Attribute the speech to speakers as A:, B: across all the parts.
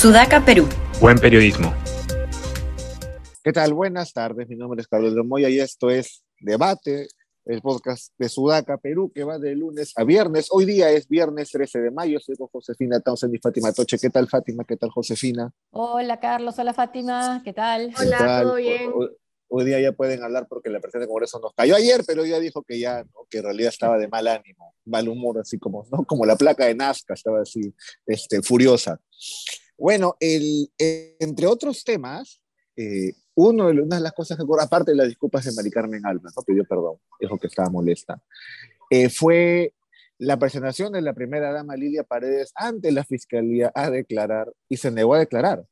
A: Sudaca, Perú.
B: Buen periodismo.
C: ¿Qué tal? Buenas tardes. Mi nombre es Carlos de Moya y esto es Debate, el podcast de Sudaca, Perú, que va de lunes a viernes. Hoy día es viernes 13 de mayo. Soy con Josefina Townsend y Fátima Toche. ¿Qué tal, Fátima? ¿Qué tal, Josefina?
D: Hola, Carlos. Hola, Fátima. ¿Qué tal?
E: Hola, ¿todo bien?
C: Hoy, hoy, día ya pueden hablar porque la presidenta de Congreso nos cayó ayer, pero ya dijo que ya, ¿no? que en realidad estaba de mal ánimo, mal humor, así como, ¿no? como la placa de Nazca, estaba así, este, furiosa. Bueno, el, entre otros temas, eh, uno de, una de las cosas que ocurrió, aparte de las disculpas de Mari Carmen Alba, ¿no? pidió perdón, dijo que estaba molesta, eh, fue la presentación de la primera dama Lilia Paredes ante la fiscalía a declarar y se negó a declarar.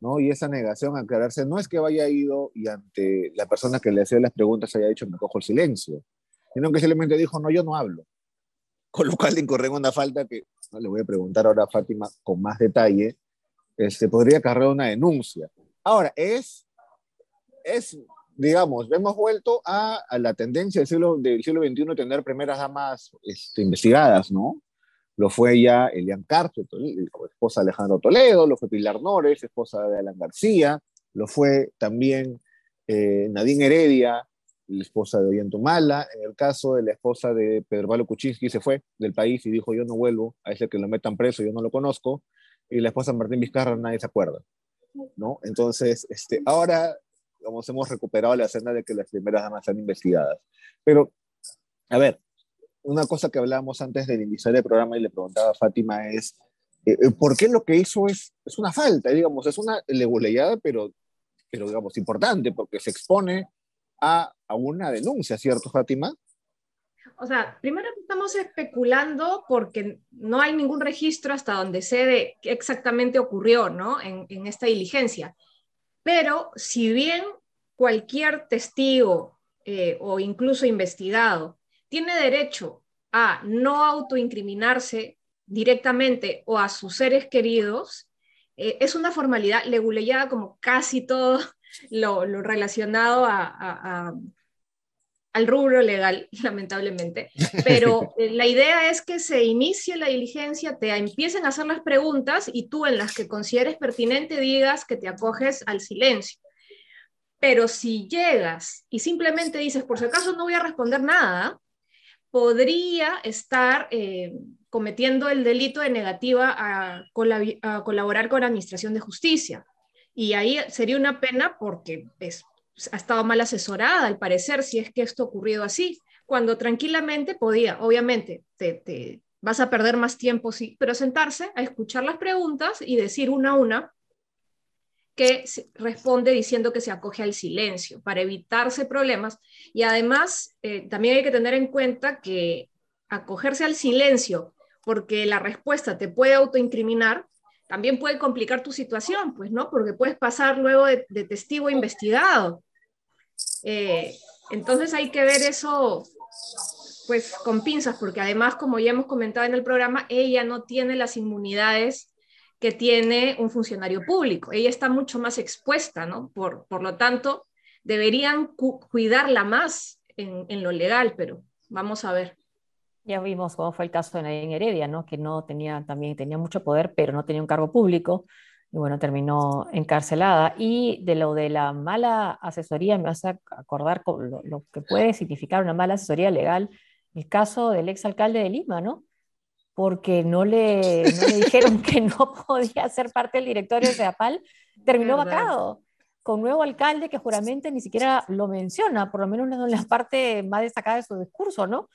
C: ¿no? Y esa negación a aclararse no es que vaya ido y ante la persona que le hacía las preguntas haya dicho me cojo el silencio, sino que simplemente dijo no, yo no hablo. Con lo cual le incorre una falta que no le voy a preguntar ahora a Fátima con más detalle, este, podría cargar una denuncia. Ahora, es, es digamos, hemos vuelto a, a la tendencia del siglo, del siglo XXI tener primeras damas este, investigadas, ¿no? Lo fue ya Elian Carter, esposa de Alejandro Toledo, lo fue Pilar Nores, esposa de Alan García, lo fue también eh, Nadine Heredia, la esposa de Ollantumala. En el caso de la esposa de Pedro Pablo Kuczynski, se fue del país y dijo: Yo no vuelvo, a ese que lo metan preso, yo no lo conozco. Y la esposa de Martín Vizcarra, nadie se acuerda. ¿no? Entonces, este, ahora como hemos recuperado la escena de que las primeras damas sean investigadas. Pero, a ver, una cosa que hablábamos antes del iniciar el programa y le preguntaba a Fátima es, eh, ¿por qué lo que hizo es, es una falta? Digamos, es una leguleyada, pero, pero digamos, importante, porque se expone a, a una denuncia, ¿cierto, Fátima?
E: O sea, primero estamos especulando porque no hay ningún registro hasta donde sé de qué exactamente ocurrió, ¿no? En, esta diligencia. Pero si bien cualquier testigo eh, o incluso investigado tiene derecho a no autoincriminarse directamente o a sus seres queridos, eh, es una formalidad leguleyada como casi todo lo, relacionado a, al rubro legal, lamentablemente. Pero eh, la idea es que se inicie la diligencia, te empiecen a hacer las preguntas y tú en las que consideres pertinente digas que te acoges al silencio. Pero si llegas y simplemente dices, por si acaso no voy a responder nada, podría estar eh, cometiendo el delito de negativa a, colab a, colaborar con la Administración de Justicia. Y ahí sería una pena porque es, ha estado mal asesorada, al parecer, si es que esto ha ocurrido así, cuando tranquilamente podía, obviamente, te, te vas a perder más tiempo, sí, pero sentarse a escuchar las preguntas y decir una a una que responde diciendo que se acoge al silencio para evitarse problemas. Y además, eh, también hay que tener en cuenta que acogerse al silencio porque la respuesta te puede autoincriminar, también puede complicar tu situación, pues, ¿no? Porque puedes pasar luego de, de testigo investigado. Eh, entonces hay que ver eso, pues, con pinzas, porque además, como ya hemos comentado en el programa, ella no tiene las inmunidades que tiene un funcionario público. Ella está mucho más expuesta, ¿no? Por, por lo tanto, deberían cu cuidarla más en, en, lo legal, pero vamos a ver.
D: Ya vimos cómo fue el caso de Nadine Heredia, ¿no? Que no tenía, también tenía mucho poder, pero no tenía un cargo público. Y bueno, terminó encarcelada. Y de lo de la mala asesoría, me hace acordar lo, lo que puede significar una mala asesoría legal, el caso del exalcalde de Lima, ¿no? porque no le, no le dijeron que no podía ser parte del directorio de CEDAPAL, terminó ¿verdad? vacado con nuevo alcalde que juramente ni siquiera lo menciona, por lo menos en la parte más destacada de su discurso, ¿no?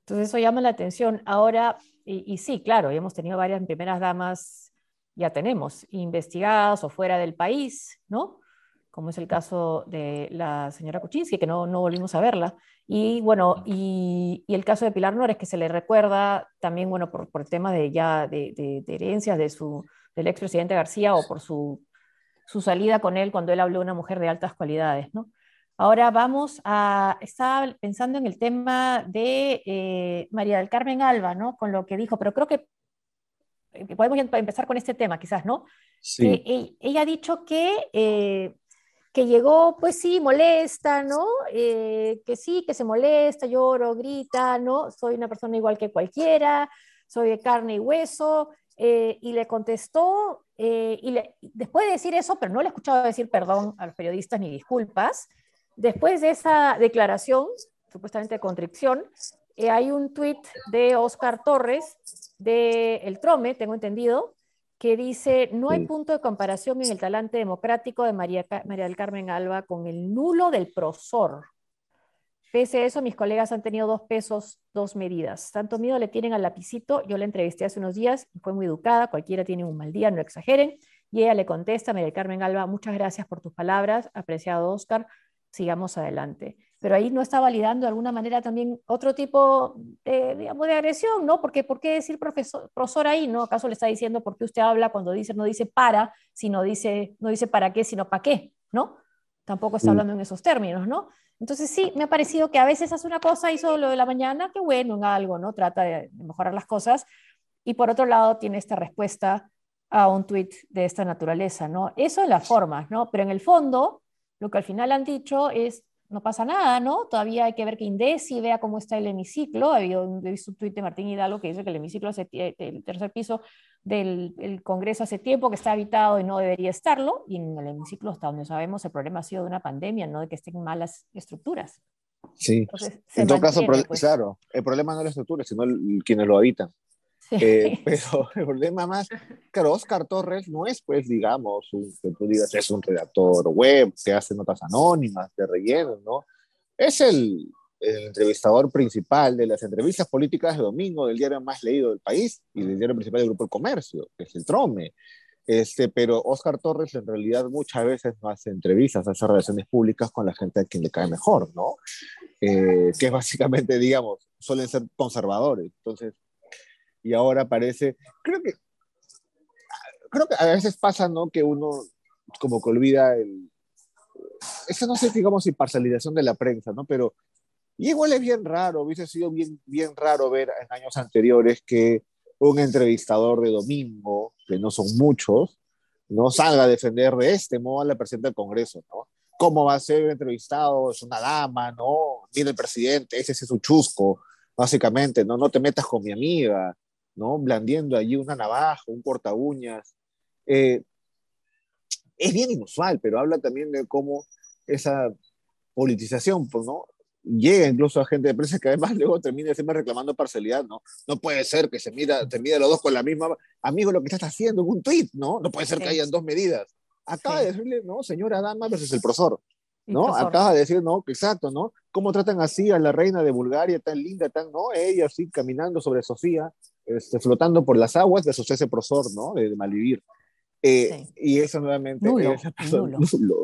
D: Entonces eso llama la atención. Ahora, y, y sí, claro, hemos tenido varias primeras damas, ya tenemos, investigadas o fuera del país, ¿no? como es el caso de la señora Kuczynski, que no, no volvimos a verla. Y bueno, y, y, el caso de Pilar Nores, que se le recuerda también, bueno, por, por el tema de ya de, de, de herencias de su, del expresidente García o por su, su salida con él cuando él habló de una mujer de altas cualidades, ¿no? Ahora vamos a, estaba pensando en el tema de eh, María del Carmen Alba, ¿no? Con lo que dijo, pero creo que podemos empezar con este tema, quizás, ¿no?
C: Sí.
D: Eh, ella ha dicho que eh, que llegó, pues sí, molesta, ¿no? Eh, que sí, que se molesta, lloro, grita, ¿no? Soy una persona igual que cualquiera, soy de carne y hueso, eh, y le contestó, eh, y después de decir eso, pero no le he escuchado decir perdón a los periodistas ni disculpas, después de esa declaración, supuestamente de contrición, eh, hay un tuit de Oscar Torres de El Trome, tengo entendido, que dice, no hay punto de comparación en el talante democrático de María, María del Carmen Alba con el nulo del prosor. Pese a eso, mis colegas han tenido dos pesos, dos medidas. Tanto miedo le tienen al lapicito. Yo la entrevisté hace unos días y fue muy educada. Cualquiera tiene un mal día, no exageren. Y ella le contesta, María Carmen Alba, muchas gracias por tus palabras. Apreciado Oscar, sigamos adelante. Pero ahí no está validando de alguna manera también otro tipo de, digamos, de agresión, ¿no? Porque ¿por qué decir profesor, profesor ahí, no? ¿Acaso le está diciendo por qué usted habla cuando dice, no dice para, sino dice, no dice para qué, sino para qué, ¿no? Tampoco está hablando en esos términos, ¿no? Entonces sí, me ha parecido que a veces hace una cosa, hizo lo de la mañana, que bueno, en algo, ¿no? Trata de mejorar las cosas. Y por otro lado, tiene esta respuesta a un tuit de esta naturaleza, ¿no? Eso en las formas, ¿no? Pero en el fondo, lo que al final han dicho es, no pasa nada, ¿no? Todavía hay que ver que Indesi vea cómo está el hemiciclo. He visto un tuit de Martín Hidalgo que dice que el hemiciclo, el tercer piso del Congreso hace tiempo que está habitado y no debería estarlo, y en el hemiciclo, hasta donde sabemos, el problema ha sido de una pandemia, no de que estén malas estructuras.
C: Sí, en todo caso, pues. claro, el problema no es la estructura, sino quienes lo habitan. Eh, pero el problema más, claro, Oscar Torres no es, pues, digamos, un, que tú digas, es un redactor web que hace notas anónimas de relleno, ¿no? Es el, el entrevistador principal de las entrevistas políticas de domingo del diario más leído del país y del diario principal del Grupo El Comercio, que es el Trome. Este, pero Oscar Torres en realidad muchas veces no hace entrevistas, hace relaciones públicas con la gente a quien le cae mejor, ¿no? Eh, que básicamente, digamos, suelen ser conservadores. Entonces, y ahora parece, creo que, creo que a veces pasa, ¿no? Que uno como que olvida el, eso no sé, digamos, imparcialización de la prensa, ¿no? Pero y igual es bien raro, hubiese sido bien, bien raro ver en años anteriores que un entrevistador de domingo, que no son muchos, no salga a defender de este modo a la presidenta del Congreso, ¿no? ¿Cómo va a ser entrevistado? Es una dama, ¿no? Mira el presidente, ese es su chusco, básicamente, ¿no? No te metas con mi amiga, ¿no? Blandiendo allí una navaja, un corta uñas. Eh, es bien inusual, pero habla también de cómo esa politización, pues, ¿no? llega incluso a gente de prensa que además luego termina siempre reclamando parcialidad, ¿no? No puede ser que se mira, te mida los dos con la misma, amigo, lo que estás haciendo en un tweet, ¿no? No puede ser que hayan dos medidas. Acaba de decirle, ¿no? Señora dama versus el profesor, ¿no? Acaba de decir, ¿no? Exacto, ¿no? ¿Cómo tratan así a la reina de Bulgaria, tan linda, tan, ¿no? Ella así caminando sobre Sofía, este, flotando por las aguas versus ese profesor, ¿no? De, malvivir. Eh, y eso nuevamente nulo,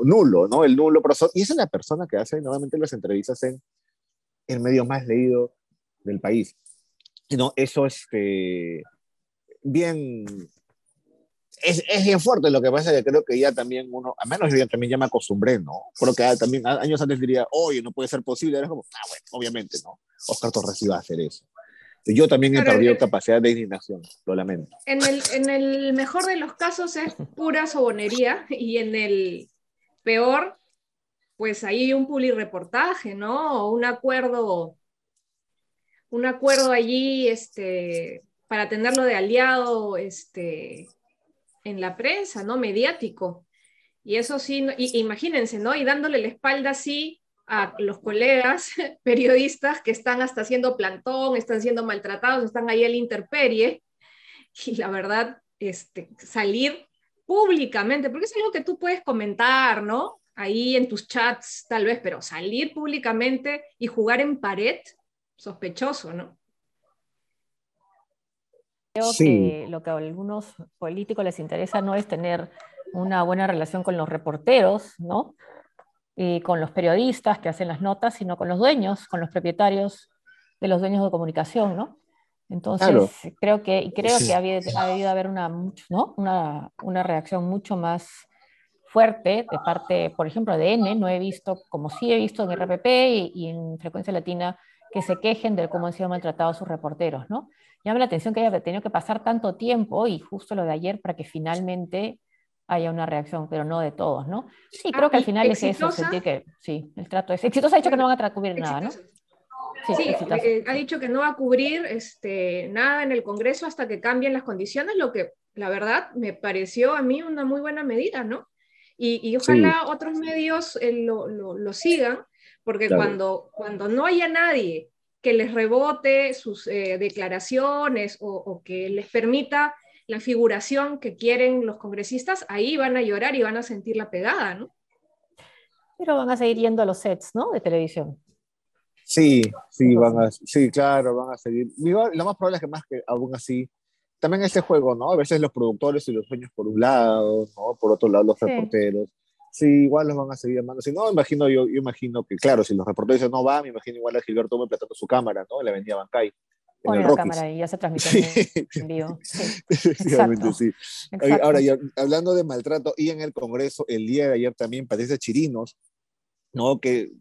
C: nulo. ¿no? El nulo profesor. Y esa es la persona que hace nuevamente las entrevistas en el medio más leído del país. No, eso es este, bien, es, es, bien fuerte. Lo que pasa que creo que ya también uno, a menos yo también ya me acostumbré, ¿no? Creo que también años antes diría, oye, no puede ser posible. Era como, ah, bueno, obviamente, ¿no? Oscar Torres iba a hacer eso. Yo también he perdido capacidad de indignación, lo lamento.
E: En el, en el mejor de los casos es pura sobonería y en el peor, pues ahí hay un reportaje, ¿no? O un acuerdo, un acuerdo allí este, para tenerlo de aliado este, en la prensa, ¿no? Mediático. Y eso sí, imagínense, ¿no? Y dándole la espalda así a los colegas periodistas que están hasta haciendo plantón, están siendo maltratados, están ahí el interperie. Y la verdad, este, salir públicamente, porque es algo que tú puedes comentar, ¿no? Ahí en tus chats tal vez, pero salir públicamente y jugar en pared, sospechoso, ¿no?
D: Creo que lo que a algunos políticos les interesa no es tener una buena relación con los reporteros, ¿no? Y con los periodistas que hacen las notas, sino con los dueños, con los propietarios de los dueños de comunicación, ¿no? Entonces, creo que, y creo que ha habido, haber una, ¿no? una, una, reacción mucho más fuerte de parte, por ejemplo, de N. No he visto, como sí he visto en RPP y, y en Frecuencia Latina, que se quejen de cómo han sido maltratados sus reporteros, ¿no? Llama la atención que haya tenido que pasar tanto tiempo y justo lo de ayer para que finalmente haya una reacción, pero no de todos, ¿no? Sí, creo que al final es eso, sentir que sí, el trato es exitoso, ha dicho que no van a cubrir nada, ¿no?
E: Sí, eh, ha dicho que no va a cubrir este, nada en el Congreso hasta que cambien las condiciones, lo que la verdad me pareció a mí una muy buena medida, ¿no? Y, ojalá otros medios eh, lo, lo, sigan, porque cuando, cuando no haya nadie que les rebote sus eh, declaraciones o, o, que les permita la figuración que quieren los congresistas, ahí van a llorar y van a sentir la pegada, ¿no?
D: Pero van a seguir yendo a los sets, ¿no? De televisión.
C: Sí, sí, van a, sí, claro, van a seguir. Lo más probable es que más que aún así, también este juego, ¿no? A veces los productores y los dueños por un lado, ¿no? Por otro lado los reporteros. Sí, igual los van a seguir llamando. Si no, imagino, yo, yo imagino que, claro, si los reporteros dicen no va, me imagino igual a Gilberto me platando su cámara, ¿no? En la avenida Bancay.
D: Pone la cámara y ya se transmite en vivo.
C: Sí, sí. Ahora, hablando de maltrato, y en el Congreso, el día de ayer también parece Chirinos ¿no? Que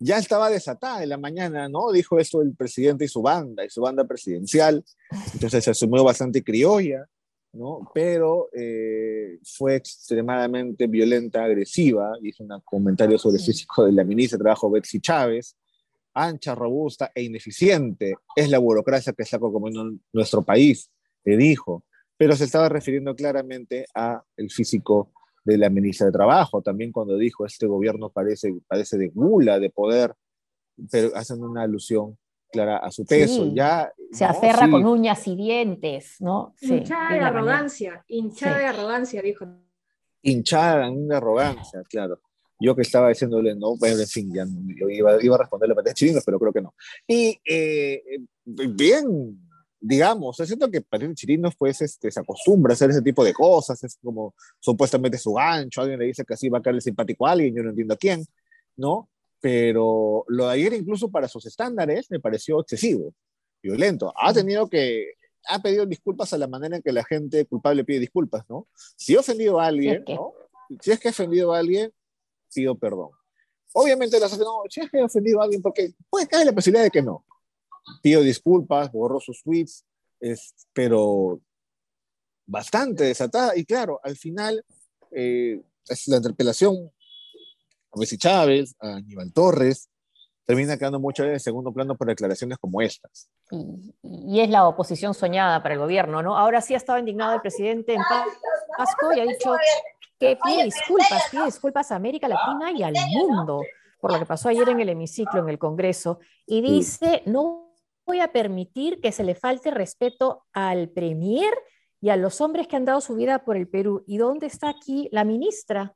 C: ya estaba desatada en la mañana, ¿no? Dijo esto el presidente y su banda, y su banda presidencial. Entonces se asumió bastante criolla, ¿no? Pero eh, fue extremadamente violenta, agresiva. Hizo un comentario sobre el físico de la ministra de Trabajo, Betsy Chávez. Ancha, robusta e ineficiente es la burocracia que está comiendo nuestro país, le dijo. Pero se estaba refiriendo claramente a el físico de la ministra de Trabajo, también cuando dijo este gobierno parece, parece de gula, de poder, pero hacen una alusión clara a su peso. Ya,
D: Se aferra con uñas y dientes, ¿no?
E: hinchada de, arrogancia, hinchada de arrogancia, dijo.
C: Hinchada de arrogancia, claro. Yo que estaba diciéndole, no, bueno, en fin, ya yo iba, iba a responderle para chinos, pero creo que no. Y eh, bien, digamos, yo siento que el chirinos pues este, se acostumbra a hacer ese tipo de cosas, es como supuestamente su gancho, alguien le dice que así va a caerle simpático a alguien, yo no entiendo a quién, ¿no? Pero lo de ayer incluso para sus estándares me pareció excesivo, violento. Ha tenido que, ha pedido disculpas a la manera en que la gente culpable pide disculpas, ¿no? Si he ofendido a alguien, ¿no? Si es que he ofendido a alguien, pido perdón. Obviamente las no, si es que he ofendido a alguien, porque puede caer la posibilidad de que no pido disculpas, borró sus tweets, es, pero bastante desatada. Y claro, al final eh, es la interpelación a Bessie Chávez, a Aníbal Torres, termina quedando mucho en segundo plano por declaraciones como estas.
D: Y, es la oposición soñada para el gobierno, ¿no? Ahora sí ha estado indignado el presidente en Pasco y ha dicho que pide disculpas, pide disculpas a América Latina y al mundo por lo que pasó ayer en el hemiciclo, en el Congreso, y dice, no voy a permitir que se le falte respeto al Premier y a los hombres que han dado su vida por el Perú. ¿Y dónde está aquí la ministra?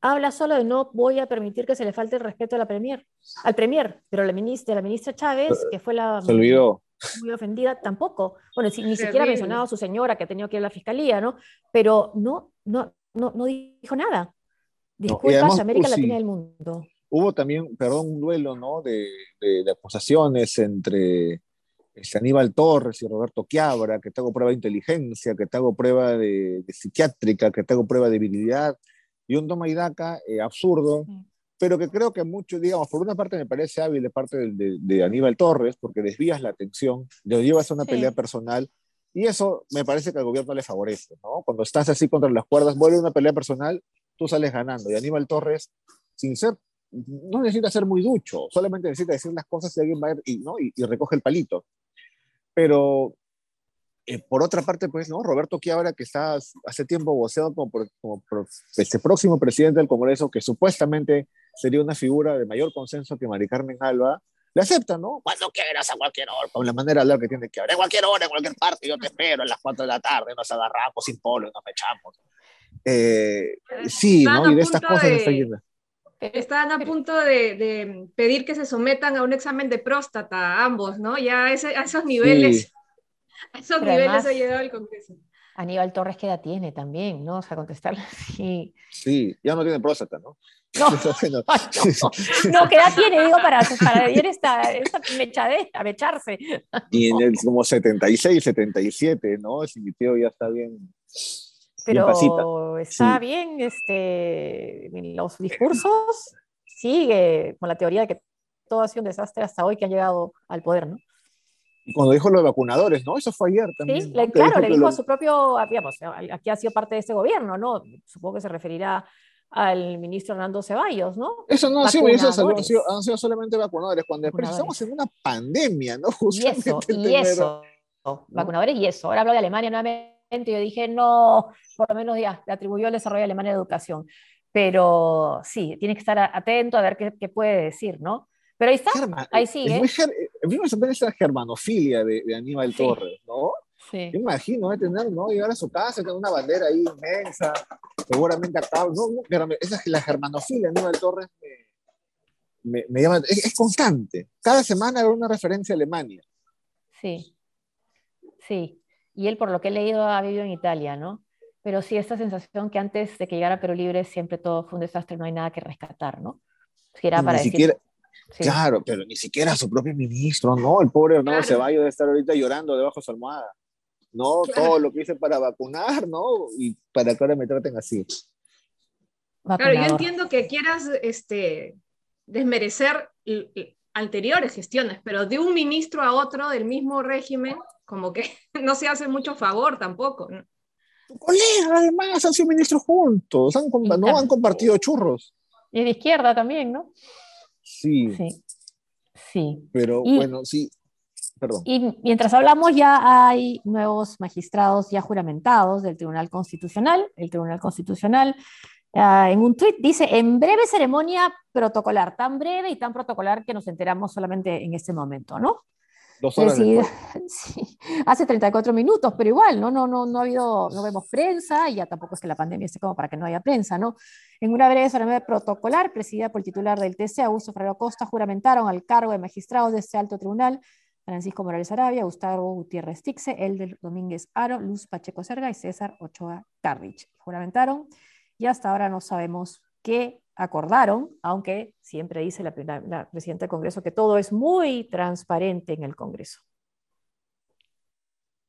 D: Habla solo de no voy a permitir que se le falte el respeto a la Premier, al Premier, pero la ministra, la ministra Chávez, que fue la muy ofendida, tampoco. Bueno, ni siquiera ha mencionado a su señora que ha tenido que ir a la fiscalía, ¿no? Pero no, no, no, no dijo nada. Disculpas, América Latina del mundo
C: hubo también, perdón, un duelo, ¿no? De, de, acusaciones entre este, Aníbal Torres y Roberto Quiabra, que te hago prueba de inteligencia, que te hago prueba de, psiquiátrica, que te hago prueba de debilidad, y un toma y daca eh, absurdo, pero que creo que mucho, digamos, por una parte me parece hábil de parte de, de Aníbal Torres, porque desvías la atención, lo llevas a una pelea personal, y eso me parece que al gobierno le favorece, ¿no? Cuando estás así contra las cuerdas, vuelve una pelea personal, tú sales ganando, y Aníbal Torres, sin ser no necesita ser muy ducho, solamente necesita decir las cosas y alguien va y, ¿no? y, recoge el palito. Pero eh, por otra parte, pues, ¿no? Roberto Quiabra, que está hace tiempo voceado como, como este próximo presidente del Congreso, que supuestamente sería una figura de mayor consenso que Mari Carmen Alba, le acepta, ¿no? Cuando quieras, a cualquier hora, con la manera de hablar que tiene que hablar. En cualquier hora, en cualquier parte, yo te espero a las 4 de la tarde, nos agarramos sin polo, nos echamos. Eh, sí, ¿no? Y de estas cosas está yendo.
E: Están a punto de, pedir que se sometan a un examen de próstata, ambos, ¿no? Ya a esos niveles, a esos niveles ha llegado el Congreso.
D: Aníbal Torres, ¿qué edad tiene también, no? O sea, contestarle
C: sí. Sí, ya no tiene próstata, ¿no?
D: No, no, ¿qué edad tiene? Digo, para, para esta, esta mechadera, mecharse.
C: Tiene como 76, 77, ¿no? Si mi tío ya está bien
D: pero está bien, este, los discursos sigue con la teoría de que todo ha sido un desastre hasta hoy que han llegado al poder, ¿no?
C: Y cuando dijo lo de vacunadores, ¿no? Eso fue ayer también.
D: Sí, claro, le dijo a su propio, digamos, aquí ha sido parte de este gobierno, ¿no? Supongo que se referirá al ministro Hernando Ceballos, ¿no?
C: Eso no ha sido ministros han sido, han sido solamente vacunadores, cuando estamos en una pandemia, ¿no?
D: y eso, y eso, vacunadores y eso. Ahora hablo de Alemania nuevamente, yo dije, no, por lo menos ya, le atribuyó el desarrollo de Alemania de educación. Pero sí, tiene que estar atento a ver qué, qué puede decir, ¿no? Pero ahí está, ahí sigue.
C: Es muy, me esa germanofilia de, de Aníbal Torres, ¿no? Sí. Yo imagino, ¿eh? tener, ¿no? Llegar a su casa con una bandera ahí inmensa, seguramente acá, no, no, esa es la germanofilia de Aníbal Torres me, me, llama, es, es, constante. Cada semana hay una referencia a Alemania.
D: Sí, sí. Y él, por lo que he leído, ha vivido en Italia, ¿no? Pero sí, esta sensación que antes de que llegara Perú Libre siempre todo fue un desastre, no hay nada que rescatar, ¿no?
C: Si era para decir, Claro, pero ni siquiera su propio ministro, ¿no? El pobre no se va a estar ahorita llorando debajo de su almohada. No, todo lo que hice para vacunar, ¿no? Y para que ahora me traten así.
E: Claro, yo entiendo que quieras este, desmerecer anteriores gestiones, pero de un ministro a otro del mismo régimen, como que no se hace mucho favor tampoco. ¿no?
C: Tu colega, además, han sido ministros juntos, han, no han compartido churros.
D: Y de izquierda también, ¿no?
C: Sí.
D: Sí.
C: Pero bueno, sí. Perdón.
D: Y mientras hablamos ya hay nuevos magistrados ya juramentados del Tribunal Constitucional. El Tribunal Constitucional ah, en un tuit dice, en breve ceremonia protocolar, tan breve y tan protocolar que nos enteramos solamente en este momento, ¿no?
C: Dos horas
D: sí, hace 34 minutos, pero igual, ¿no? No, no, no ha habido, no vemos prensa y ya tampoco es que la pandemia esté como para que no haya prensa, ¿no? En una breve ceremonia protocolar, presidida por el titular del TC, Augusto Ferrero Costa, juramentaron al cargo de magistrados de este alto tribunal Francisco Morales Arabia, Gustavo Gutiérrez Tixe, Elder Domínguez Aro, Luz Pacheco Serga y César Ochoa Carrich. Juramentaron y hasta ahora no sabemos qué acordaron, aunque siempre dice la, la, presidenta del Congreso que todo es muy transparente en el Congreso.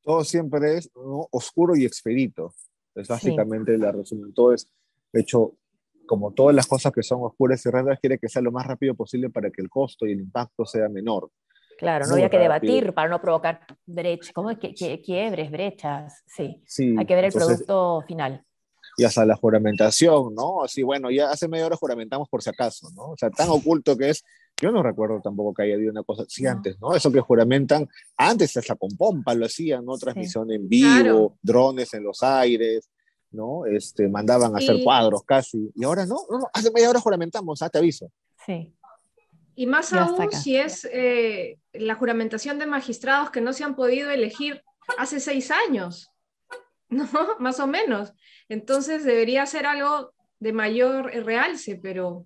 C: Todo siempre es oscuro y expedito. Es básicamente la resumen. Todo es hecho, como todas las cosas que son oscuras y raras, quiere que sea lo más rápido posible para que el costo y el impacto sea menor.
D: Claro, no había que debatir para no provocar brechas, ¿cómo es que, quiebres, brechas? Sí. Hay que ver el producto final
C: y hasta la juramentación, ¿no? Así, bueno, ya hace media hora juramentamos por si acaso, ¿no? O sea, tan oculto que es, yo no recuerdo tampoco que haya habido una cosa así antes, ¿no? Eso que juramentan, antes hasta con pompa lo hacían, ¿no? Transmisión en vivo, drones en los aires, ¿no? Este, mandaban a hacer cuadros casi, y ahora no, no, hace media hora juramentamos, ah, te aviso.
D: Sí.
E: Y más aún si es eh, la juramentación de magistrados que no se han podido elegir hace seis años. ¿no? Más o menos. Entonces debería ser algo de mayor realce, pero...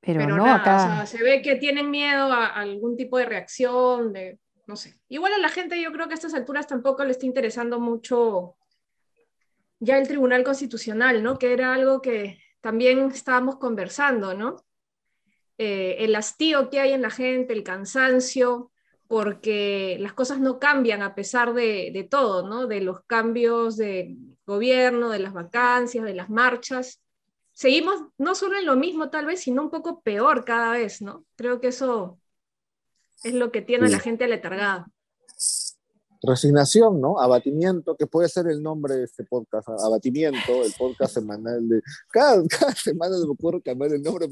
D: Pero, no, acá...
E: se ve que tienen miedo a, algún tipo de reacción, de, no sé. Igual a la gente yo creo que a estas alturas tampoco le está interesando mucho ya el Tribunal Constitucional, ¿no? Que era algo que también estábamos conversando, ¿no? Eh, el hastío que hay en la gente, el cansancio, porque las cosas no cambian a pesar de, todo, ¿no? De los cambios de gobierno, de las vacancias, de las marchas. Seguimos no solo en lo mismo tal vez, sino un poco peor cada vez, ¿no? Creo que eso es lo que tiene a la gente aletargada.
C: Resignación, ¿no? Abatimiento, que puede ser el nombre de este podcast, abatimiento, el podcast semanal de... Cada, semana me ocurre cambiar el nombre,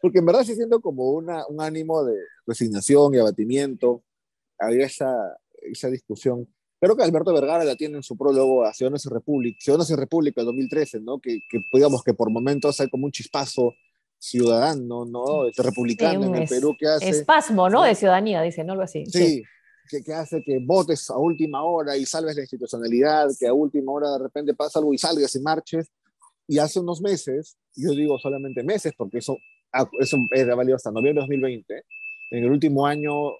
C: porque, en verdad se siento como una, un ánimo de resignación y abatimiento, había esa, esa discusión. Creo que Alberto Vergara la tiene en su prólogo a Ciudadanos y República, Ciudadanos y República 2013, ¿no? Que, que digamos que por momentos hay como un chispazo ciudadano, ¿no? Este, republicano en el Perú que hace...
D: Espasmo, ¿no? De ciudadanía, dice, ¿no? Algo así.
C: Sí, Que, que, hace que votes a última hora y salves la institucionalidad, que a última hora de repente pasa algo y salgas y marches. Y hace unos meses, yo digo solamente meses, porque eso, eso es válido hasta noviembre de 2020, en el último año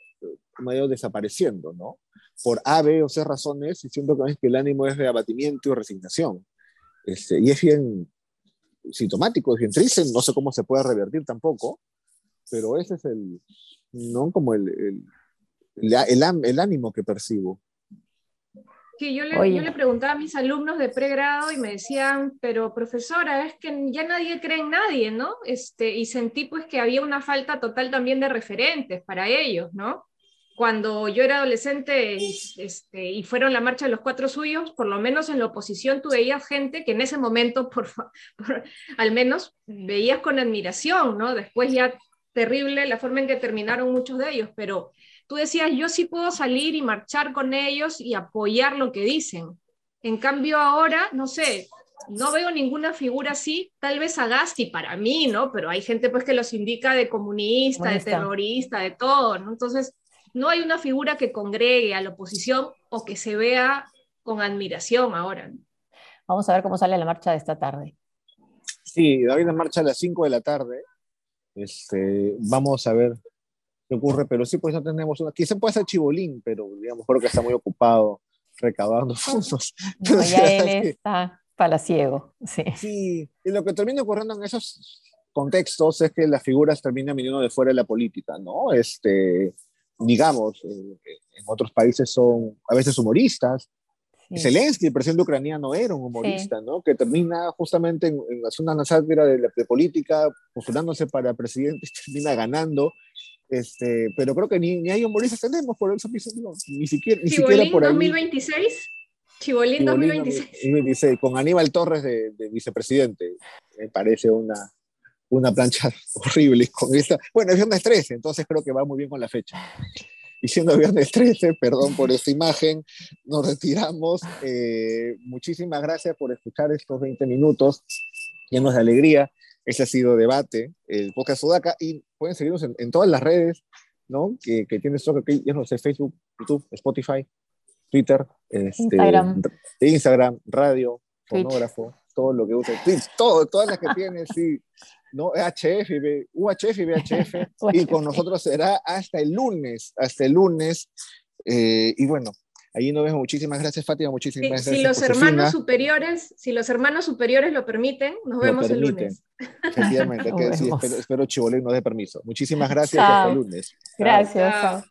C: medio desapareciendo, ¿no? Por A, B o C razones, y siento que el ánimo es de abatimiento y resignación. Este, y es bien sintomático, es bien triste, no sé cómo se puede revertir tampoco, pero ese es el, ¿no? Como el, el, el, el ánimo que percibo.
E: Que yo le, yo le, preguntaba a mis alumnos de pregrado y me decían, pero profesora, es que ya nadie cree en nadie, ¿no? Este, y sentí pues que había una falta total también de referentes para ellos, ¿no? cuando yo era adolescente este, y fueron la marcha de los cuatro suyos, por lo menos en la oposición tú veías gente que en ese momento, por, al menos, veías con admiración, ¿no? Después ya terrible la forma en que terminaron muchos de ellos, pero tú decías, yo sí puedo salir y marchar con ellos y apoyar lo que dicen. En cambio ahora, no sé, no veo ninguna figura así, tal vez Agasti para mí, ¿no? Pero hay gente pues que los indica de comunista, de terrorista, de todo, ¿no? Entonces, no hay una figura que congregue a la oposición o que se vea con admiración ahora.
D: Vamos a ver cómo sale la marcha de esta tarde.
C: Sí, hoy la marcha a las 5 de la tarde. Este, vamos a ver qué ocurre, pero sí, pues no tenemos una. Quizá puede ser Chibolín, pero digamos, creo que está muy ocupado recabando fondos.
D: No, ya él está palaciego, sí.
C: Sí, y lo que termina ocurriendo en esos contextos es que las figuras terminan viniendo de fuera de la política, ¿no? Este, digamos, eh, en otros países son a veces humoristas. Zelensky, el presidente ucraniano, era un humorista, ¿no? Que termina justamente en, en una sátira de, de, política, postulándose para presidente, termina ganando. Este, pero creo que ni, ni hay humoristas tenemos por eso mismo, ni siquiera, ni siquiera por ahí.
E: 2026? Chibolín, 2026. 2026.
C: Con Aníbal Torres de, de vicepresidente. Me parece una, una plancha horrible con esta. Bueno, es viernes 13, entonces creo que va muy bien con la fecha. Y siendo viernes 13, perdón por esta imagen, nos retiramos. Eh, muchísimas gracias por escuchar estos 20 minutos llenos de alegría. Ese ha sido Debate, el podcast Sudaca, y pueden seguirnos en, todas las redes, ¿no? Que, que tiene esto que ya no sé, Facebook, YouTube, Spotify, Twitter, este, Instagram. Instagram, radio, fonógrafo, todo lo que usa, todo, todas las que tiene, sí. ¿no? HF, UHF y VHF, y con nosotros será hasta el lunes, hasta el lunes. Eh, y bueno, ahí nos vemos. Muchísimas gracias, Fátima. Muchísimas gracias.
E: Si los hermanos superiores, si los hermanos superiores lo permiten, nos vemos el lunes.
C: Efectivamente, que, sí, espero, espero Chibolín nos dé permiso. Muchísimas gracias hasta el lunes.
D: Gracias.